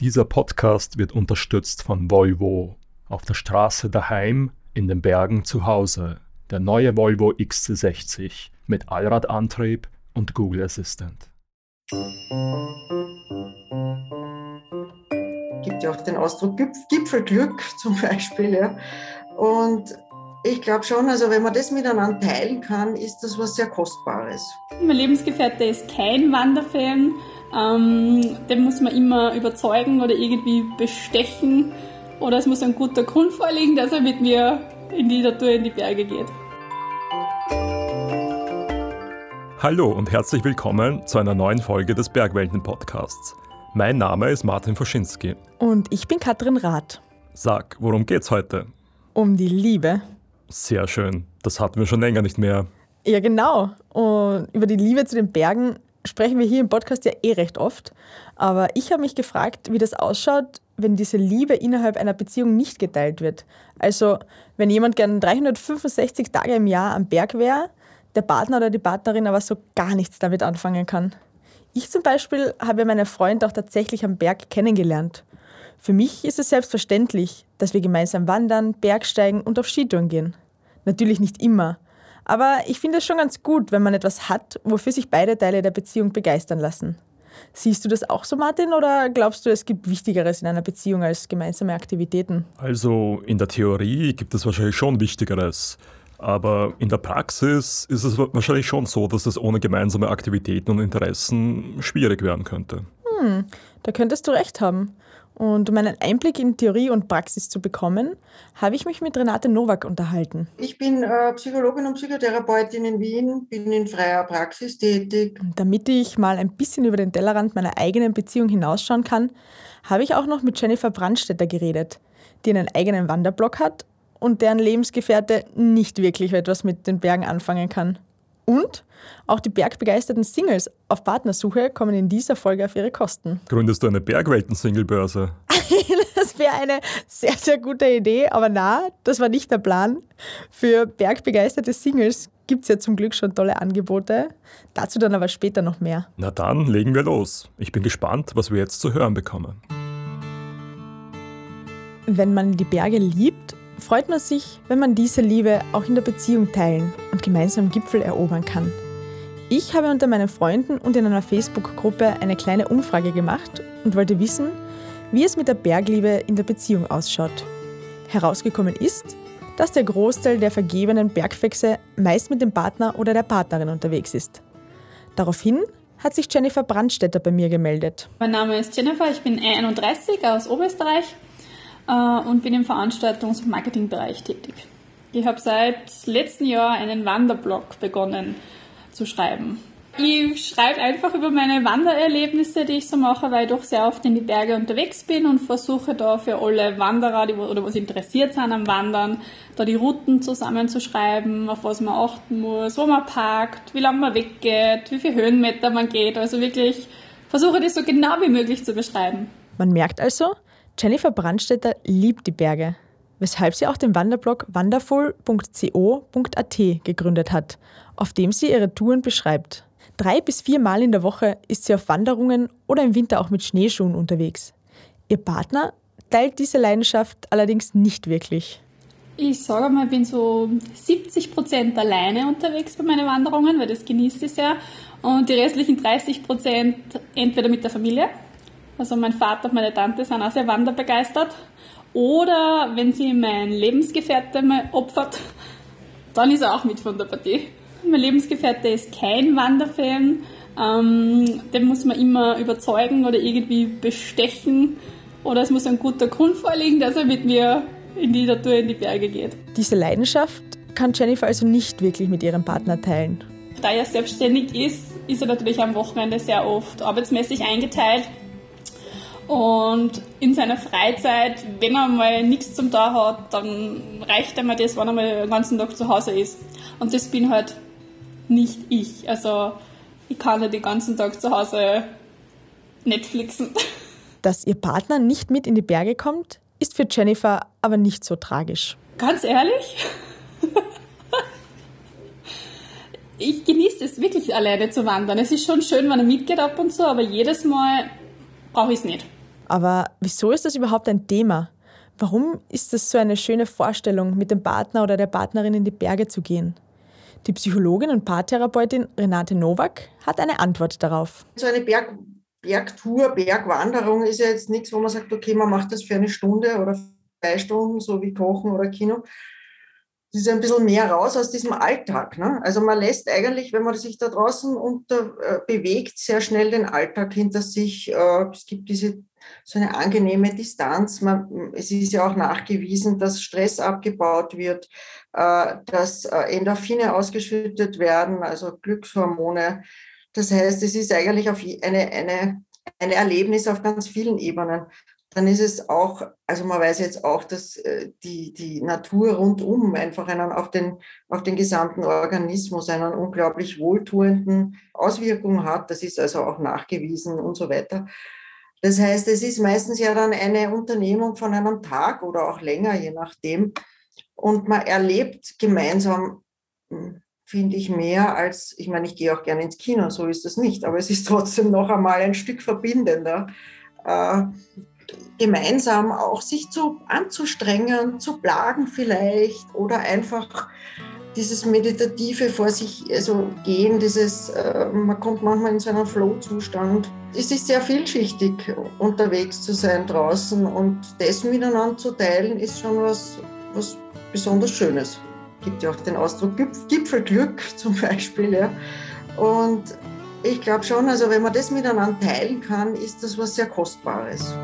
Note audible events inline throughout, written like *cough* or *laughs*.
Dieser Podcast wird unterstützt von Volvo. Auf der Straße daheim, in den Bergen zu Hause. Der neue Volvo XC60 mit Allradantrieb und Google Assistant. Gibt ja auch den Ausdruck Gipfelglück *laughs* zum Beispiel. Ja. Und ich glaube schon, also wenn man das miteinander teilen kann, ist das was sehr Kostbares. Mein Lebensgefährte ist kein Wanderfan. Ähm, den muss man immer überzeugen oder irgendwie bestechen. Oder es muss ein guter Grund vorliegen, dass er mit mir in die Natur, in die Berge geht. Hallo und herzlich willkommen zu einer neuen Folge des Bergwelten-Podcasts. Mein Name ist Martin Foschinski. Und ich bin Katrin Rath. Sag, worum geht's heute? Um die Liebe. Sehr schön. Das hatten wir schon länger nicht mehr. Ja, genau. Und über die Liebe zu den Bergen sprechen wir hier im Podcast ja eh recht oft. Aber ich habe mich gefragt, wie das ausschaut, wenn diese Liebe innerhalb einer Beziehung nicht geteilt wird. Also, wenn jemand gern 365 Tage im Jahr am Berg wäre, der Partner oder die Partnerin aber so gar nichts damit anfangen kann. Ich zum Beispiel habe meine Freunde auch tatsächlich am Berg kennengelernt. Für mich ist es selbstverständlich, dass wir gemeinsam wandern, Bergsteigen und auf Skitouren gehen. Natürlich nicht immer, aber ich finde es schon ganz gut, wenn man etwas hat, wofür sich beide Teile der Beziehung begeistern lassen. Siehst du das auch so, Martin, oder glaubst du, es gibt Wichtigeres in einer Beziehung als gemeinsame Aktivitäten? Also in der Theorie gibt es wahrscheinlich schon Wichtigeres. Aber in der Praxis ist es wahrscheinlich schon so, dass es ohne gemeinsame Aktivitäten und Interessen schwierig werden könnte. Hm, da könntest du recht haben. Und um einen Einblick in Theorie und Praxis zu bekommen, habe ich mich mit Renate Nowak unterhalten. Ich bin äh, Psychologin und Psychotherapeutin in Wien, bin in freier Praxis tätig. Und damit ich mal ein bisschen über den Tellerrand meiner eigenen Beziehung hinausschauen kann, habe ich auch noch mit Jennifer Brandstetter geredet, die einen eigenen Wanderblock hat und deren Lebensgefährte nicht wirklich etwas mit den Bergen anfangen kann. Und auch die bergbegeisterten Singles auf Partnersuche kommen in dieser Folge auf ihre Kosten. Gründest du eine Bergwelten-Singlebörse? *laughs* das wäre eine sehr, sehr gute Idee, aber na, das war nicht der Plan. Für bergbegeisterte Singles gibt es ja zum Glück schon tolle Angebote. Dazu dann aber später noch mehr. Na dann legen wir los. Ich bin gespannt, was wir jetzt zu hören bekommen. Wenn man die Berge liebt, freut man sich, wenn man diese Liebe auch in der Beziehung teilen und gemeinsam Gipfel erobern kann. Ich habe unter meinen Freunden und in einer Facebook-Gruppe eine kleine Umfrage gemacht und wollte wissen, wie es mit der Bergliebe in der Beziehung ausschaut. Herausgekommen ist, dass der Großteil der vergebenen Bergfüchse meist mit dem Partner oder der Partnerin unterwegs ist. Daraufhin hat sich Jennifer Brandstetter bei mir gemeldet. Mein Name ist Jennifer, ich bin 31 aus Oberösterreich äh, und bin im Veranstaltungs- und Marketingbereich tätig. Ich habe seit letztem Jahr einen Wanderblog begonnen zu schreiben. Ich schreibe einfach über meine Wandererlebnisse, die ich so mache, weil ich doch sehr oft in die Berge unterwegs bin und versuche da für alle Wanderer, die, oder was interessiert sind am Wandern, da die Routen zusammenzuschreiben, auf was man achten muss, wo man parkt, wie lange man weggeht, wie viele Höhenmeter man geht. Also wirklich versuche das so genau wie möglich zu beschreiben. Man merkt also, Jennifer Brandstetter liebt die Berge, weshalb sie auch den Wanderblog wanderful.co.at gegründet hat, auf dem sie ihre Touren beschreibt. Drei bis vier Mal in der Woche ist sie auf Wanderungen oder im Winter auch mit Schneeschuhen unterwegs. Ihr Partner teilt diese Leidenschaft allerdings nicht wirklich. Ich sage mal, ich bin so 70 Prozent alleine unterwegs bei meinen Wanderungen, weil das genießt ich sehr. Und die restlichen 30 Prozent entweder mit der Familie also mein Vater und meine Tante sind auch sehr wanderbegeistert. Oder wenn sie mein Lebensgefährte mal opfert, dann ist er auch mit von der Partie. Mein Lebensgefährte ist kein Wanderfan. Ähm, den muss man immer überzeugen oder irgendwie bestechen. Oder es muss ein guter Grund vorliegen, dass er mit mir in die Natur, in die Berge geht. Diese Leidenschaft kann Jennifer also nicht wirklich mit ihrem Partner teilen. Da er selbstständig ist, ist er natürlich am Wochenende sehr oft arbeitsmäßig eingeteilt. Und in seiner Freizeit, wenn er mal nichts zum Tag hat, dann reicht ihm das, wenn er mal den ganzen Tag zu Hause ist. Und das bin halt nicht ich. Also ich kann halt den ganzen Tag zu Hause Netflixen. *laughs* Dass ihr Partner nicht mit in die Berge kommt, ist für Jennifer aber nicht so tragisch. Ganz ehrlich? ich genieße es wirklich alleine zu wandern. Es ist schon schön, wenn er mitgeht ab und zu, aber jedes Mal brauche ich es nicht. Aber wieso ist das überhaupt ein Thema? Warum ist das so eine schöne Vorstellung, mit dem Partner oder der Partnerin in die Berge zu gehen? Die Psychologin und Paartherapeutin Renate Nowak hat eine Antwort darauf. So eine Berg Bergtour, Bergwanderung ist ja jetzt nichts, wo man sagt, okay, man macht das für eine Stunde oder zwei Stunden, so wie Kochen oder Kino. Das ist ein bisschen mehr raus aus diesem Alltag. Ne? Also man lässt eigentlich, wenn man sich da draußen unter, äh, bewegt, sehr schnell den Alltag hinter sich. Äh, es gibt diese so eine angenehme Distanz. Man, es ist ja auch nachgewiesen, dass Stress abgebaut wird, äh, dass äh, Endorphine ausgeschüttet werden, also Glückshormone. Das heißt, es ist eigentlich auf eine, eine, ein Erlebnis auf ganz vielen Ebenen. Dann ist es auch, also man weiß jetzt auch, dass äh, die, die Natur rundum einfach einen, auf, den, auf den gesamten Organismus einen unglaublich wohltuenden Auswirkung hat. Das ist also auch nachgewiesen und so weiter. Das heißt, es ist meistens ja dann eine Unternehmung von einem Tag oder auch länger, je nachdem. Und man erlebt gemeinsam, hm, finde ich, mehr als, ich meine, ich gehe auch gerne ins Kino, so ist das nicht, aber es ist trotzdem noch einmal ein Stück verbindender. Gemeinsam auch sich zu anzustrengen, zu plagen vielleicht oder einfach dieses meditative vor sich also gehen, dieses, äh, man kommt manchmal in so einen Flow-Zustand. Es ist sehr vielschichtig, unterwegs zu sein draußen und das miteinander zu teilen, ist schon was, was besonders Schönes. Es gibt ja auch den Ausdruck Gipfelglück *laughs* zum Beispiel. Ja. Und ich glaube schon, also wenn man das miteinander teilen kann, ist das was sehr Kostbares.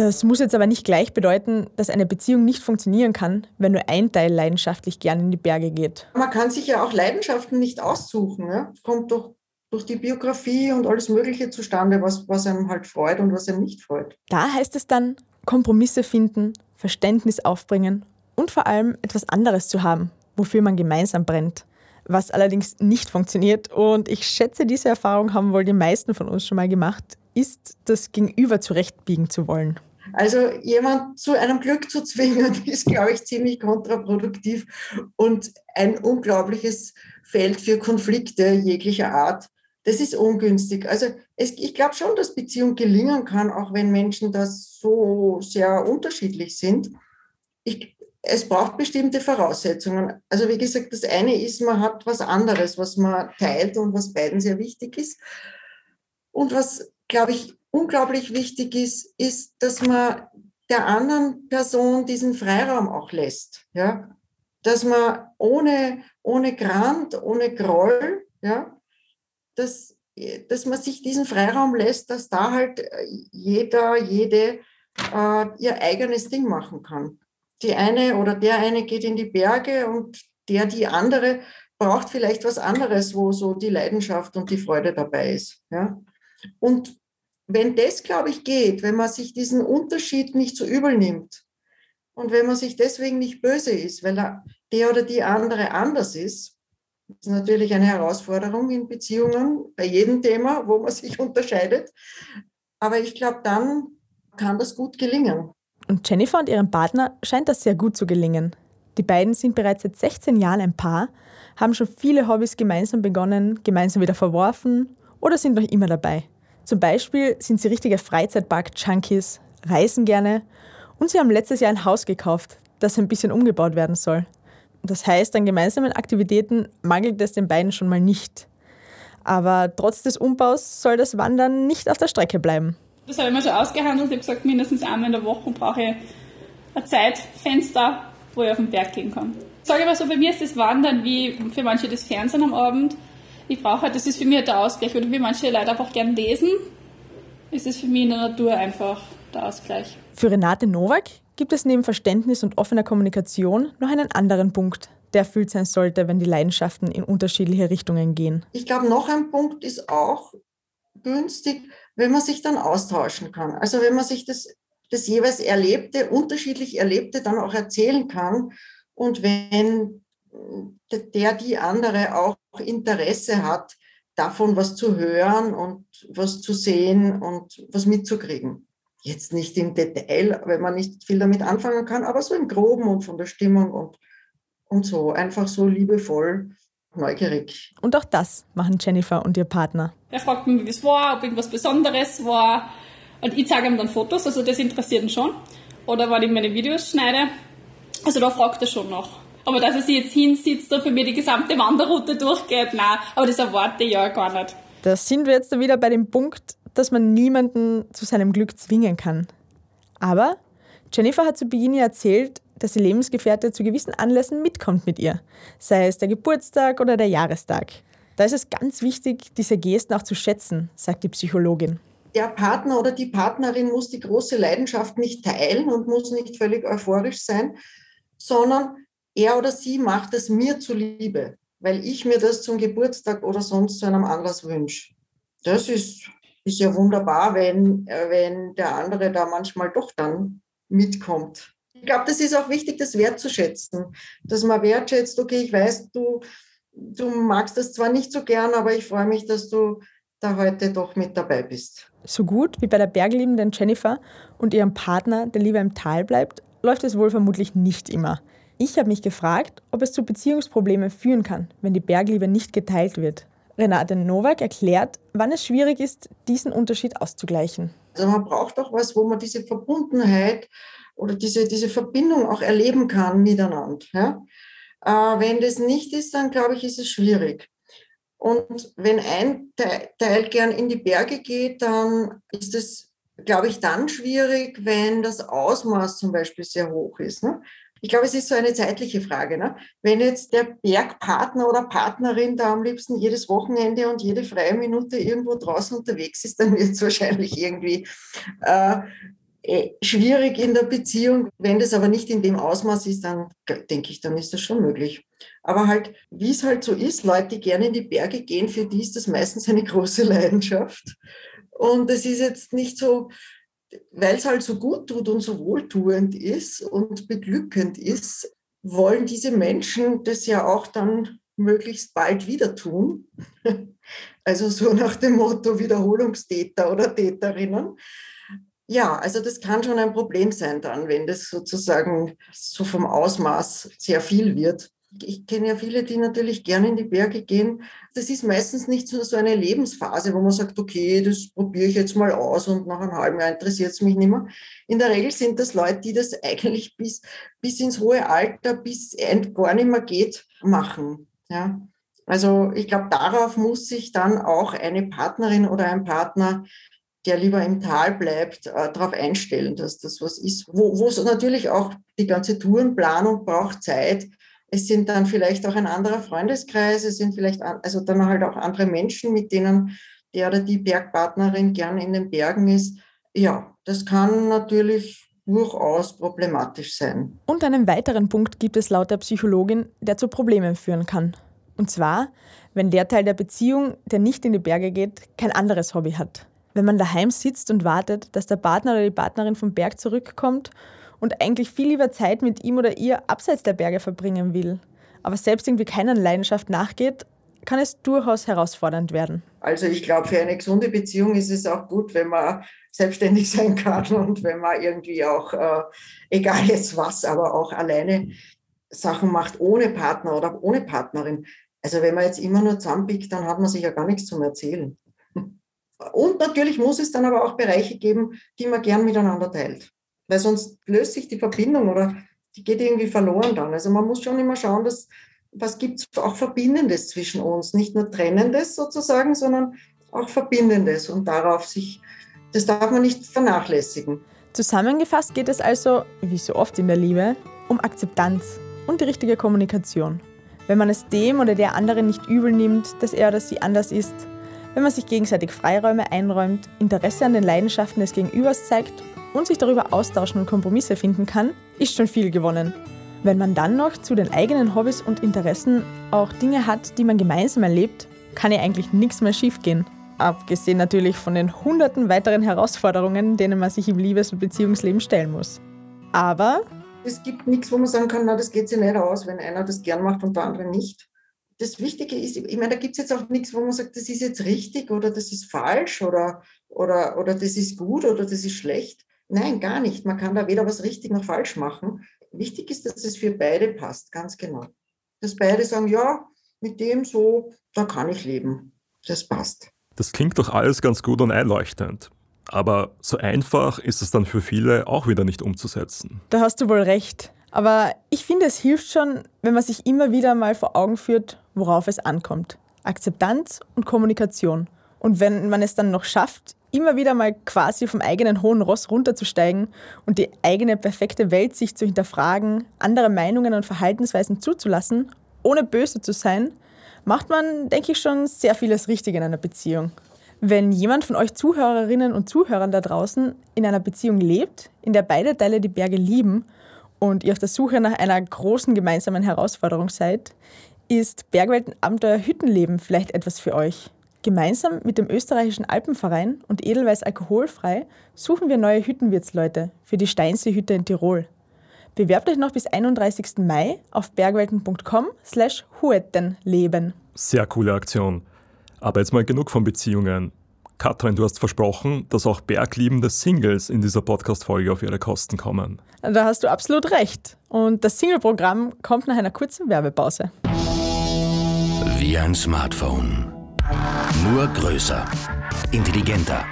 Das muss jetzt aber nicht gleich bedeuten, dass eine Beziehung nicht funktionieren kann, wenn nur ein Teil leidenschaftlich gern in die Berge geht. Man kann sich ja auch Leidenschaften nicht aussuchen. Es kommt doch durch die Biografie und alles Mögliche zustande, was, was einem halt freut und was einem nicht freut. Da heißt es dann, Kompromisse finden, Verständnis aufbringen und vor allem etwas anderes zu haben, wofür man gemeinsam brennt. Was allerdings nicht funktioniert, und ich schätze, diese Erfahrung haben wohl die meisten von uns schon mal gemacht, ist, das Gegenüber zurechtbiegen zu wollen. Also jemand zu einem Glück zu zwingen, *laughs* ist, glaube ich, ziemlich kontraproduktiv und ein unglaubliches Feld für Konflikte jeglicher Art. Das ist ungünstig. Also es, ich glaube schon, dass Beziehung gelingen kann, auch wenn Menschen das so sehr unterschiedlich sind. Ich, es braucht bestimmte Voraussetzungen. Also wie gesagt, das eine ist, man hat was anderes, was man teilt und was beiden sehr wichtig ist. Und was, glaube ich, unglaublich wichtig ist, ist, dass man der anderen Person diesen Freiraum auch lässt. Ja? Dass man ohne, ohne Grant, ohne Groll, ja, dass, dass man sich diesen Freiraum lässt, dass da halt jeder, jede äh, ihr eigenes Ding machen kann. Die eine oder der eine geht in die Berge und der, die andere braucht vielleicht was anderes, wo so die Leidenschaft und die Freude dabei ist. Ja? Und wenn das, glaube ich, geht, wenn man sich diesen Unterschied nicht so übel nimmt und wenn man sich deswegen nicht böse ist, weil er, der oder die andere anders ist, ist natürlich eine Herausforderung in Beziehungen, bei jedem Thema, wo man sich *laughs* unterscheidet. Aber ich glaube, dann kann das gut gelingen. Und Jennifer und ihrem Partner scheint das sehr gut zu gelingen. Die beiden sind bereits seit 16 Jahren ein Paar, haben schon viele Hobbys gemeinsam begonnen, gemeinsam wieder verworfen oder sind noch immer dabei. Zum Beispiel sind sie richtige Freizeitpark-Junkies, reisen gerne und sie haben letztes Jahr ein Haus gekauft, das ein bisschen umgebaut werden soll. Das heißt, an gemeinsamen Aktivitäten mangelt es den beiden schon mal nicht. Aber trotz des Umbaus soll das Wandern nicht auf der Strecke bleiben. Das habe ich mir so ausgehandelt. Ich habe gesagt, mindestens einmal in der Woche brauche ich ein Zeitfenster, wo ich auf den Berg gehen kann. Ich sage aber so, bei mir ist das Wandern wie für manche das Fernsehen am Abend ich brauche halt, das ist für mich halt der Ausgleich. Oder wie manche Leute einfach gern lesen, ist es für mich in der Natur einfach der Ausgleich. Für Renate Nowak gibt es neben Verständnis und offener Kommunikation noch einen anderen Punkt, der erfüllt sein sollte, wenn die Leidenschaften in unterschiedliche Richtungen gehen. Ich glaube, noch ein Punkt ist auch günstig, wenn man sich dann austauschen kann. Also wenn man sich das, das jeweils Erlebte, unterschiedlich Erlebte dann auch erzählen kann. Und wenn der die andere auch Interesse hat, davon was zu hören und was zu sehen und was mitzukriegen. Jetzt nicht im Detail, wenn man nicht viel damit anfangen kann, aber so im Groben und von der Stimmung und, und so. Einfach so liebevoll, neugierig. Und auch das machen Jennifer und ihr Partner. Er fragt mich, wie es war, ob irgendwas Besonderes war. Und ich zeige ihm dann Fotos, also das interessiert ihn schon. Oder wenn ich meine Videos schneide, also da fragt er schon noch. Aber dass er sich jetzt hinsitzt und für mich die gesamte Wanderroute durchgeht, nein, aber das erwarte ich ja gar nicht. Da sind wir jetzt wieder bei dem Punkt, dass man niemanden zu seinem Glück zwingen kann. Aber Jennifer hat zu Beginn erzählt, dass die Lebensgefährte zu gewissen Anlässen mitkommt mit ihr, sei es der Geburtstag oder der Jahrestag. Da ist es ganz wichtig, diese Gesten auch zu schätzen, sagt die Psychologin. Der Partner oder die Partnerin muss die große Leidenschaft nicht teilen und muss nicht völlig euphorisch sein, sondern er oder sie macht es mir zuliebe, weil ich mir das zum Geburtstag oder sonst zu einem Anlass wünsche. Das ist, ist ja wunderbar, wenn, wenn der andere da manchmal doch dann mitkommt. Ich glaube, das ist auch wichtig, das wertzuschätzen, dass man wertschätzt, okay, ich weiß, du, du magst das zwar nicht so gern, aber ich freue mich, dass du da heute doch mit dabei bist. So gut wie bei der bergliebenden Jennifer und ihrem Partner, der lieber im Tal bleibt, läuft es wohl vermutlich nicht immer. Ich habe mich gefragt, ob es zu Beziehungsproblemen führen kann, wenn die Bergliebe nicht geteilt wird. Renate Nowak erklärt, wann es schwierig ist, diesen Unterschied auszugleichen. Also man braucht auch was, wo man diese Verbundenheit oder diese, diese Verbindung auch erleben kann miteinander. Ja? Äh, wenn das nicht ist, dann glaube ich, ist es schwierig. Und wenn ein Teil gern in die Berge geht, dann ist es, glaube ich, dann schwierig, wenn das Ausmaß zum Beispiel sehr hoch ist. Ne? Ich glaube, es ist so eine zeitliche Frage. Ne? Wenn jetzt der Bergpartner oder Partnerin da am liebsten jedes Wochenende und jede freie Minute irgendwo draußen unterwegs ist, dann wird es wahrscheinlich irgendwie äh, äh, schwierig in der Beziehung. Wenn das aber nicht in dem Ausmaß ist, dann denke ich, dann ist das schon möglich. Aber halt, wie es halt so ist, Leute, die gerne in die Berge gehen, für die ist das meistens eine *laughs* große Leidenschaft. Und es ist jetzt nicht so, weil es halt so gut tut und so wohltuend ist und beglückend ist, wollen diese Menschen das ja auch dann möglichst bald wieder tun. *laughs* Also so nach dem Motto Wiederholungstäter oder Täterinnen. Ja, also das kann schon ein Problem sein dann, wenn das sozusagen so vom Ausmaß sehr viel wird. Ich kenne ja viele, die natürlich gerne in die Berge gehen. Das ist meistens nicht so, so eine Lebensphase, wo man sagt, okay, das probiere ich jetzt mal aus und nach einem halben Jahr interessiert es mich nicht mehr. In der Regel sind das Leute, die das *laughs* eigentlich bis, bis ins hohe Alter, bis es gar nicht mehr geht, machen. Ja. Also ich glaube, darauf muss sich dann auch eine Partnerin oder ein Partner der lieber im Tal bleibt, äh, darauf einstellen, dass das was ist. Wo es natürlich auch die ganze Tourenplanung braucht Zeit, es sind dann vielleicht auch ein anderer Freundeskreis, es sind vielleicht also dann halt auch andere Menschen, mit denen der oder die Bergpartnerin gern in den Bergen ist. Ja, das kann natürlich durchaus problematisch sein. Und einen weiteren Punkt gibt es laut der Psychologin, der zu Problemen führen kann. Und zwar, wenn der Teil der Beziehung, der nicht in die Berge geht, kein anderes Hobby hat. Wenn man daheim sitzt und wartet, dass der Partner oder die Partnerin vom Berg zurückkommt und eigentlich viel lieber Zeit mit ihm oder ihr abseits der Berge verbringen will, aber selbst irgendwie keiner Leidenschaft nachgeht, kann es durchaus herausfordernd werden. Also ich glaube, für eine gesunde Beziehung ist es auch gut, wenn man selbstständig *laughs* sein kann und wenn man irgendwie auch, äh, egal jetzt was, aber auch alleine Sachen macht ohne Partner oder ohne Partnerin. Also wenn man jetzt immer nur zusammenpickt, dann hat man sich ja gar nichts zum Erzählen. *laughs* Und natürlich muss es dann aber auch Bereiche geben, die man gern miteinander teilt weil sonst löst sich die Verbindung oder die geht irgendwie verloren dann. Also man muss schon immer schauen, dass, was gibt es auch Verbindendes zwischen uns, nicht nur Trennendes sozusagen, sondern auch Verbindendes und darauf sich, das darf man nicht vernachlässigen. Zusammengefasst geht es also, wie so oft in der Liebe, um Akzeptanz und die richtige Kommunikation. Wenn man es dem oder der anderen nicht übel nimmt, dass er oder sie anders ist, wenn man sich gegenseitig Freiräume einräumt, Interesse an den Leidenschaften des Gegenübers zeigt und sich darüber austauschen und Kompromisse finden kann, ist schon viel gewonnen. Wenn man dann noch zu den eigenen Hobbys und Interessen auch Dinge hat, die man gemeinsam erlebt, kann ja eigentlich nichts mehr schiefgehen. Abgesehen natürlich von den hunderten weiteren Herausforderungen, denen man sich im Liebes- und Beziehungsleben stellen muss. Aber es gibt nichts, wo man sagen kann, na, das geht sich nicht aus, wenn einer das gern macht und der andere nicht. Das Wichtige ist, ich meine, da gibt es jetzt auch nichts, wo man sagt, das ist jetzt richtig oder das ist falsch oder, oder, oder das ist gut oder das ist schlecht. Nein, gar nicht. Man kann da weder was richtig noch falsch machen. Wichtig ist, dass es für beide passt, ganz genau. Dass beide sagen, ja, mit dem so, da kann ich leben. Das passt. Das klingt doch alles ganz gut und einleuchtend. Aber so einfach ist es dann für viele auch wieder nicht umzusetzen. Da hast du wohl recht. Aber ich finde, es hilft schon, wenn man sich immer wieder mal vor Augen führt, worauf es ankommt. Akzeptanz und Kommunikation. Und wenn man es dann noch schafft, immer wieder mal quasi vom eigenen hohen Ross runterzusteigen und die eigene perfekte Welt sich zu hinterfragen, andere Meinungen und Verhaltensweisen zuzulassen, ohne böse zu sein, macht man, denke ich, schon sehr vieles richtig in einer Beziehung. Wenn jemand von euch Zuhörerinnen und Zuhörern da draußen in einer Beziehung lebt, in der beide Teile die Berge lieben und ihr auf der Suche nach einer großen gemeinsamen Herausforderung seid, ist Bergweltenabenteuer Hüttenleben vielleicht etwas für euch. Gemeinsam mit dem österreichischen Alpenverein und Edelweiß Alkoholfrei suchen wir neue Hüttenwirtsleute für die Steinseehütte in Tirol. Bewerbt euch noch bis 31. Mai auf bergwelten.com slash huettenleben. Sehr coole Aktion. Aber jetzt mal genug von Beziehungen. Katrin, du hast versprochen, dass auch bergliebende Singles in dieser Podcast-Folge auf ihre Kosten kommen. Da hast du absolut recht. Und das Single-Programm kommt nach einer kurzen Werbepause. Wie ein Smartphone nur größer. Intelligenter.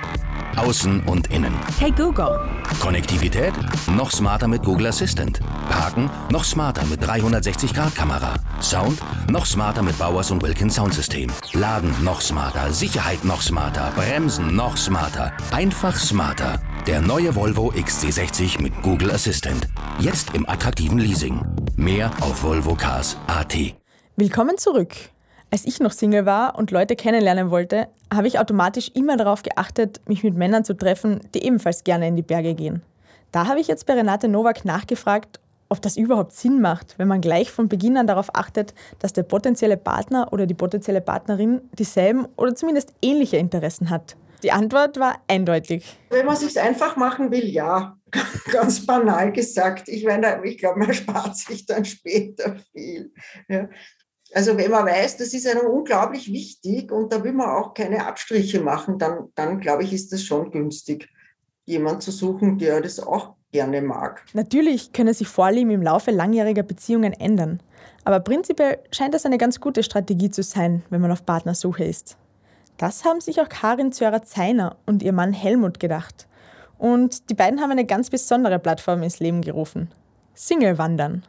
Außen und innen. Hey Google. Konnektivität? Noch smarter mit Google Assistant. Parken? Noch smarter mit 360-Grad-Kamera. Sound? Noch smarter mit Bowers und Wilkins Soundsystem. Laden? Noch smarter. Sicherheit? Noch smarter. Bremsen? Noch smarter. Einfach smarter. Der neue Volvo XC60 mit Google Assistant. Jetzt im attraktiven Leasing. Mehr auf volvocars.at. Willkommen zurück. Als ich noch Single war und Leute kennenlernen wollte, habe ich automatisch immer darauf geachtet, mich mit Männern zu treffen, die ebenfalls gerne in die Berge gehen. Da habe ich jetzt bei Renate Nowak nachgefragt, ob das überhaupt Sinn macht, wenn man gleich von Beginn an darauf achtet, dass der potenzielle Partner oder die potenzielle Partnerin dieselben oder zumindest ähnliche Interessen hat. Die Antwort war eindeutig. Wenn man es sich einfach machen will, ja, *laughs* ganz banal gesagt. Ich ich glaube, man spart sich dann später viel. Ja. Also wenn man weiß, das ist einem unglaublich wichtig und da will man auch keine Abstriche machen, dann, dann glaube ich, ist das schon günstig, jemanden zu suchen, der das auch gerne mag. Natürlich können sich Vorlieben im Laufe langjähriger Beziehungen ändern. Aber prinzipiell scheint das eine ganz gute Strategie zu sein, wenn man auf Partnersuche ist. Das haben sich auch Karin Zörer-Zeiner und ihr Mann Helmut gedacht. Und die beiden haben eine ganz besondere Plattform ins Leben gerufen. Single Wandern.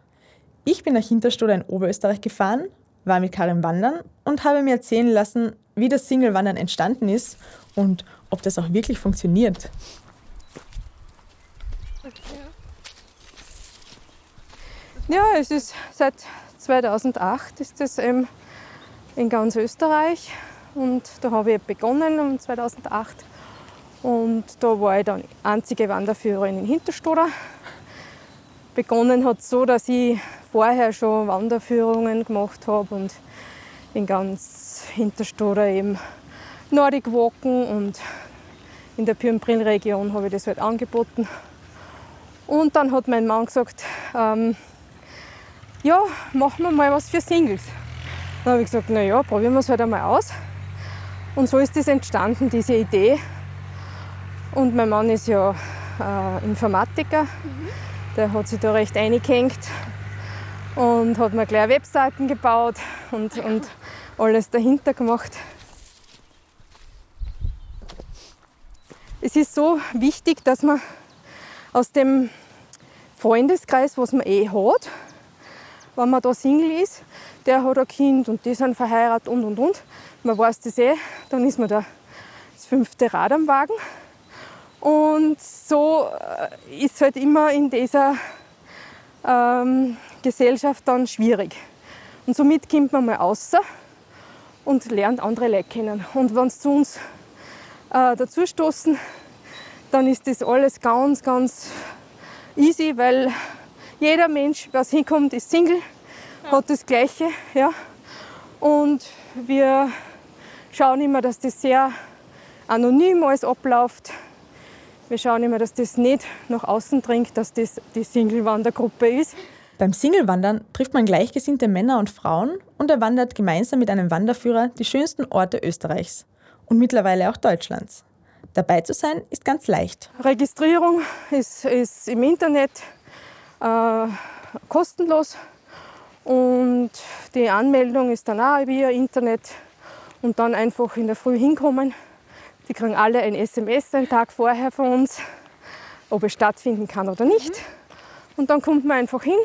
Ich bin nach Hinterstoder in Oberösterreich gefahren war mit Karin wandern und habe mir erzählen lassen, wie das Single-Wandern entstanden ist und ob das auch wirklich funktioniert. Ja, es ist seit 2008 ist das in ganz Österreich und da habe ich begonnen um 2008 und da war ich dann einzige Wanderführerin in Hinterstoder. Begonnen hat so, dass ich vorher schon Wanderführungen gemacht habe und in ganz Hinterstoder eben Nordic Walken und in der Pürnbrill-Region habe ich das halt angeboten. Und dann hat mein Mann gesagt, ähm, ja, machen wir mal was für Singles. Dann habe ich gesagt, naja, probieren wir es halt einmal aus. Und so ist das entstanden, diese Idee. Und mein Mann ist ja äh, Informatiker, der hat sich da recht eingehängt und hat mir gleich Webseiten gebaut und, und alles dahinter gemacht. Es ist so wichtig, dass man aus dem Freundeskreis, was man eh hat, wenn man da Single ist, der hat ein Kind und die sind verheiratet und und und. Man weiß das eh, dann ist man da das fünfte Rad am Wagen. Und so äh, ist halt immer in dieser ähm, Gesellschaft dann schwierig. Und somit kommt man mal raus und lernt andere Leute kennen. Und wenn sie zu uns äh, dazustoßen, dann ist das alles ganz, ganz easy, weil jeder Mensch, was hinkommt, ist Single, ja. hat das Gleiche. Ja. Und wir schauen immer, dass das sehr anonym alles abläuft. Wir schauen immer, dass das nicht nach außen dringt, dass das die Single-Wandergruppe ist. Beim Single-Wandern trifft man gleichgesinnte Männer und Frauen und er wandert gemeinsam mit einem Wanderführer die schönsten Orte Österreichs und mittlerweile auch Deutschlands. Dabei zu sein ist ganz leicht. Registrierung ist, ist im Internet äh, kostenlos und die Anmeldung ist dann auch via Internet und dann einfach in der Früh hinkommen, Die kriegen alle ein SMS einen Tag vorher von uns, ob es stattfinden kann oder nicht. Und dann kommt man einfach hin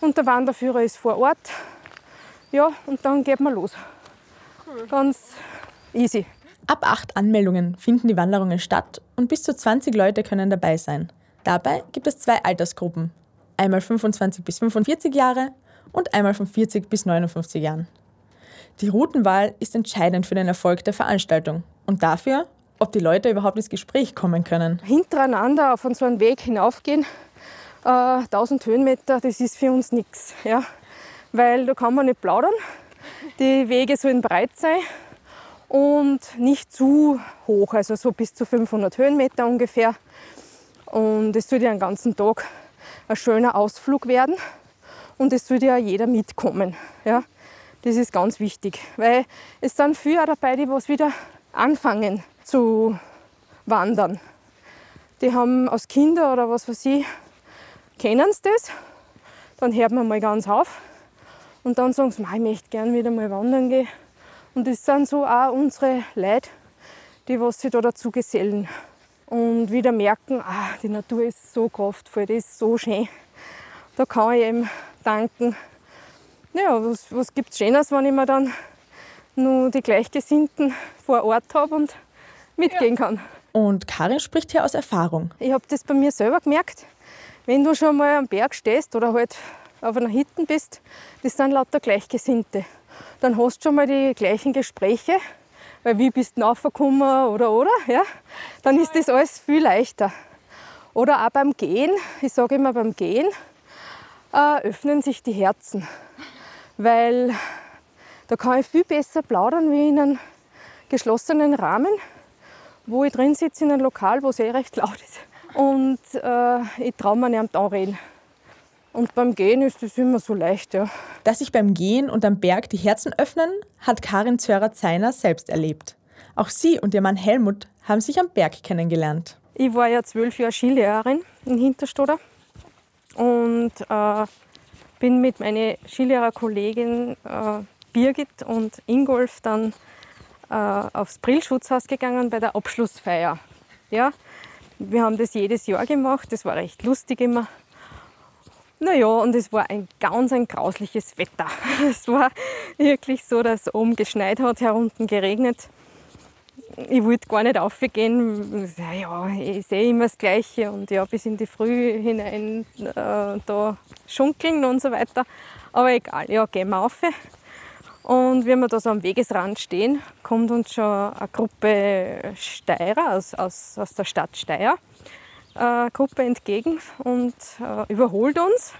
und der Wanderführer ist vor Ort. Ja, und dann geht man los. Ganz easy. Ab acht Anmeldungen finden die Wanderungen statt und bis zu 20 Leute können dabei sein. Dabei gibt es zwei Altersgruppen. Einmal 25 bis 45 Jahre und einmal von 40 bis 59 Jahren. Die Routenwahl ist entscheidend für den Erfolg der Veranstaltung und dafür, ob die Leute überhaupt ins Gespräch kommen können. Hintereinander auf unseren Weg hinaufgehen, äh, 1000 Höhenmeter, das ist für uns nichts. Ja? Weil da kann man nicht plaudern. Die Wege sollen breit sein und nicht zu hoch, also so bis zu 500 Höhenmeter ungefähr. Und es soll ja einen ganzen Tag ein schöner Ausflug werden und es soll ja jeder mitkommen. Ja? Das ist ganz wichtig, weil es sind viele dabei, die was wieder anfangen zu wandern. Die haben als Kinder oder was weiß ich, kennen sie das. Dann hört man mal ganz auf und dann sagen sie, ich möchte gerne wieder mal wandern gehen. Und das sind so auch unsere Leute, die was sich da dazu gesellen und wieder merken, ah, die Natur ist so kraftvoll, die ist so schön. Da kann ich eben danken. Ja, was, was gibt es Schönes, wenn ich mir dann nur die Gleichgesinnten vor Ort habe und mitgehen kann. Und Karin spricht hier aus Erfahrung. Ich habe das bei mir selber gemerkt. Wenn du schon mal am Berg stehst oder halt auf einer Hütte bist, das sind lauter Gleichgesinnte. Dann hast du schon mal die gleichen Gespräche, weil wie bist du raufgekommen oder oder, ja? Dann ist das alles viel leichter. Oder auch beim Gehen, ich sage immer beim Gehen, äh, öffnen sich die Herzen. Weil da kann ich viel besser plaudern wie in einem geschlossenen Rahmen, wo ich drin sitze in einem Lokal, wo es eh recht laut ist. Und äh, ich traue mir nicht anreden. Und beim Gehen ist das immer so leicht, ja. Dass sich beim Gehen und am Berg die Herzen öffnen, hat Karin Zörer-Zeiner selbst erlebt. Auch sie und ihr Mann Helmut haben sich am Berg kennengelernt. Ich war ja zwölf Jahre Skilehrerin in Hinterstoder und äh, bin mit meiner Skilehrerkollegin äh, Birgit und Ingolf dann äh, aufs Brillschutzhaus gegangen bei der Abschlussfeier. Ja, wir haben das jedes Jahr gemacht, das war recht lustig immer. Naja, und es war ein ganz ein grausliches Wetter. *laughs* Es war wirklich so, dass oben geschneit hat, herunten geregnet ich wollte gar nicht aufgehen. Ja, ich sehe immer das Gleiche und ja, bis in die Früh hinein äh, da schunkeln und so weiter. Aber egal, ja, gehen wir auf. Und wenn wir da so am Wegesrand stehen, kommt uns schon eine Gruppe Steirer aus, aus, aus der Stadt Steyr, äh, Gruppe entgegen und äh, überholt uns.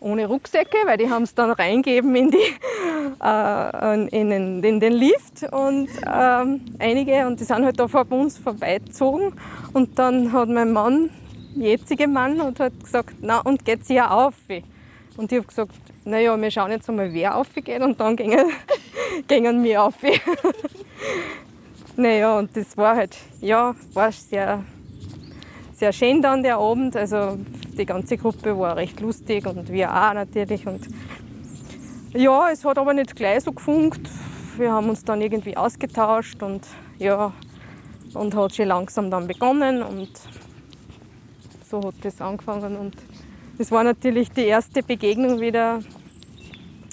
Ohne Rucksäcke, weil die haben es dann reingeben in, die, *laughs* äh, in, den, in den Lift. Und ähm, einige und die sind halt da vor uns vorbeizogen. Und dann hat mein Mann, jetzige Mann, und hat gesagt, na und geht sie ja auf? Und ich habe gesagt, naja, wir schauen jetzt einmal, wer aufgeht und dann gingen, gingen *laughs* wir auf. naja, und das war halt, ja, war sehr, sehr schön dann der Abend. Also die ganze Gruppe war recht lustig und wir auch natürlich. Und ja, es hat aber nicht gleich so gefunkt. Wir haben uns dann irgendwie ausgetauscht und ja, und hat schon langsam dann begonnen und so hat das angefangen. Und das war natürlich die erste Begegnung wieder,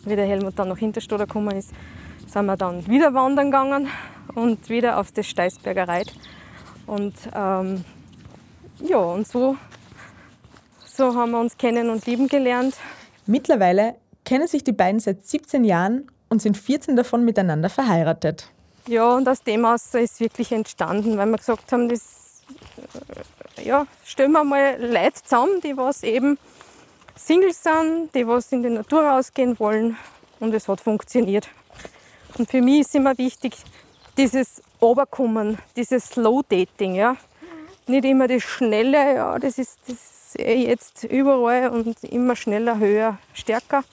wie der Helmut dann nach Hinterstoder gekommen ist, sind wir dann wieder wandern gegangen und wieder auf das Steißberger Reit. Und ähm, ja, und so so haben wir uns kennen und lieben gelernt. Mittlerweile kennen sich die beiden seit 17 Jahren und sind 14 davon miteinander verheiratet. Ja, und aus dem aus ist wirklich entstanden, weil wir gesagt haben, das äh, ja, stellen wir mal Leute zusammen, die was eben Singles sind, die was in die Natur rausgehen wollen und es hat funktioniert. Und für mich ist immer wichtig, dieses Oberkommen, dieses Slow Dating, ja. Nicht immer das Schnelle, ja, das ist, das sehe jetzt überall und immer schneller, höher, stärker.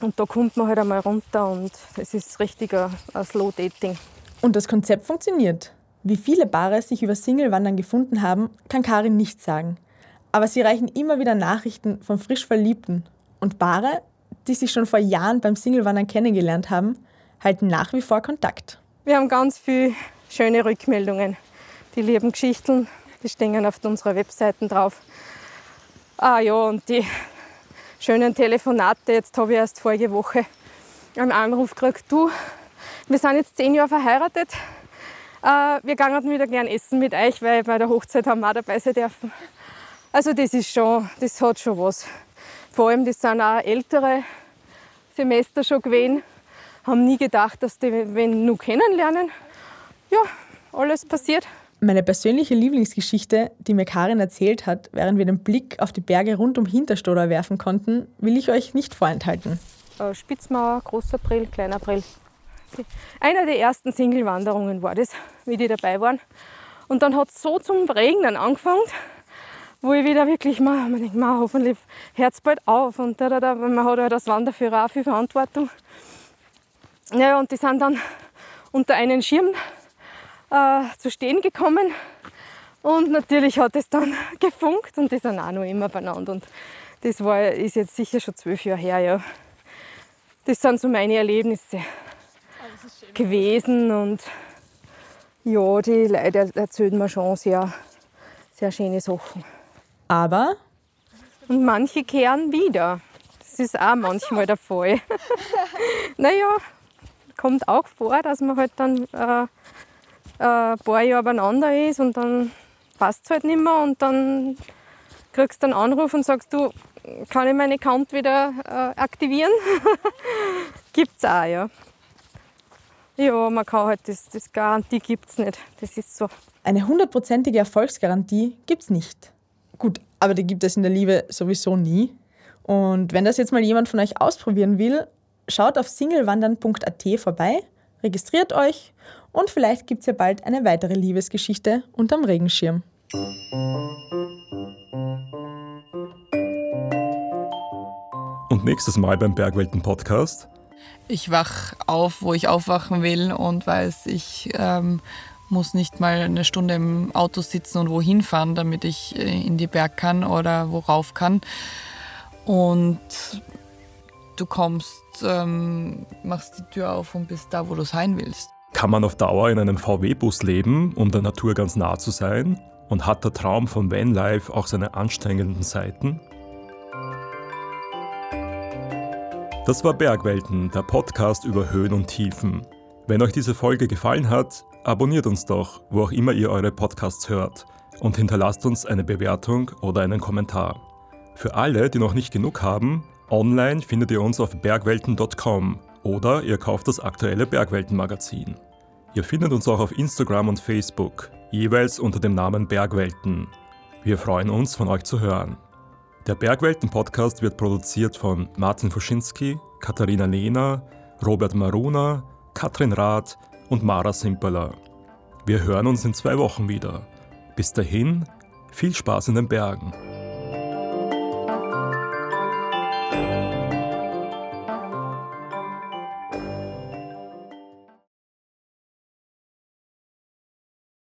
Und da kommt man halt einmal runter und es ist richtiger Slow Dating. Und das Konzept funktioniert. Wie viele Paare sich über Single-Wandern gefunden haben, kann Karin nicht sagen. Aber sie reichen immer wieder Nachrichten von frisch Verliebten. Und Paare, die sich schon vor Jahren beim Single-Wandern kennengelernt haben, halten nach wie vor Kontakt. Wir haben ganz viele schöne Rückmeldungen. Die lieben Geschichten, die stehen auf unserer Webseite drauf. Ah ja, und die schönen Telefonate. Jetzt habe ich erst vorige Woche einen Anruf gekriegt. Du, wir sind jetzt zehn Jahre verheiratet. Äh, wir gehen wieder gern essen mit euch, weil bei der Hochzeit haben wir auch dabei sein dürfen. Also das ist schon, das hat schon was. Vor allem, das sind auch ältere Semester schon gewesen, haben nie gedacht, dass die wenn nur kennenlernen. Ja, alles passiert. Meine persönliche Lieblingsgeschichte, die mir Karin erzählt hat, während wir den Blick auf die Berge rund um Hinterstoder werfen konnten, will ich euch nicht vorenthalten. Äh, Spitzmauer, Großer Brill, Kleiner Brill. Einer der ersten Single-Wanderungen war das, wie die dabei waren. Und dann hat es so zum Regnen angefangen, wo ich wieder wirklich mal, man denkt, man, hoffentlich hört es bald auf. Und da, da, da, man hat halt als Wanderführer auch viel Verantwortung. Ja, und die sind dann unter einen Schirm äh, zu stehen gekommen. Und natürlich hat es dann *laughs* gefunkt und die sind auch noch immer beieinander. Und das war, ist jetzt sicher schon zwölf Jahre her. Ja. Das sind so meine Erlebnisse gewesen. Und ja, die Leute erzählen mir schon sehr, sehr schöne Sachen. Aber Und manche kehren wieder. Das ist auch manchmal der Fall. *laughs* naja, kommt auch vor, dass man halt dann äh, äh, ein paar Jahre beieinander ist und dann passt es halt nicht mehr und dann kriegst du einen Anruf und sagst du, kann ich meinen Account wieder äh, aktivieren? *laughs* Gibt's auch, ja. Ja, man kann halt, das, das Garantie gibt's nicht. Das ist so. eine hundertprozentige Erfolgsgarantie gibt's nicht. Gut, aber die gibt es in der Liebe sowieso nie. Und wenn das jetzt mal jemand von euch ausprobieren will, schaut auf singlewandern.at vorbei, registriert euch und vielleicht gibt es ja bald eine weitere Liebesgeschichte unterm Regenschirm. Und nächstes Mal beim Bergwelten-Podcast Ich wach auf, wo ich aufwachen will und weiß, ich ähm, muss nicht mal eine Stunde im Auto sitzen und wohin fahren, damit ich äh, in die Berg kann oder worauf kann. Und du kommst, ähm, machst die Tür auf und bist da, wo du sein willst. Kann man auf Dauer in einem VW-Bus leben, um der Natur ganz nah zu sein? Und hat der Traum von Vanlife auch seine anstrengenden Seiten? Das war Bergwelten, der Podcast über Höhen und Tiefen. Wenn euch diese Folge gefallen hat, abonniert uns doch, wo auch immer ihr eure Podcasts hört und hinterlasst uns eine Bewertung oder einen Kommentar. Für alle, die noch nicht genug haben, online findet ihr uns auf bergwelten.com oder ihr kauft das aktuelle Bergwelten-Magazin. Ihr findet uns auch auf Instagram und Facebook, jeweils unter dem Namen Bergwelten. Wir freuen uns, von euch zu hören. Der Bergwelten-Podcast wird produziert von Martin Fuschinski, Katharina Lehner, Robert Maruna, Katrin Rath und Mara Simperler. Wir hören uns in zwei Wochen wieder. Bis dahin, viel Spaß in den Bergen.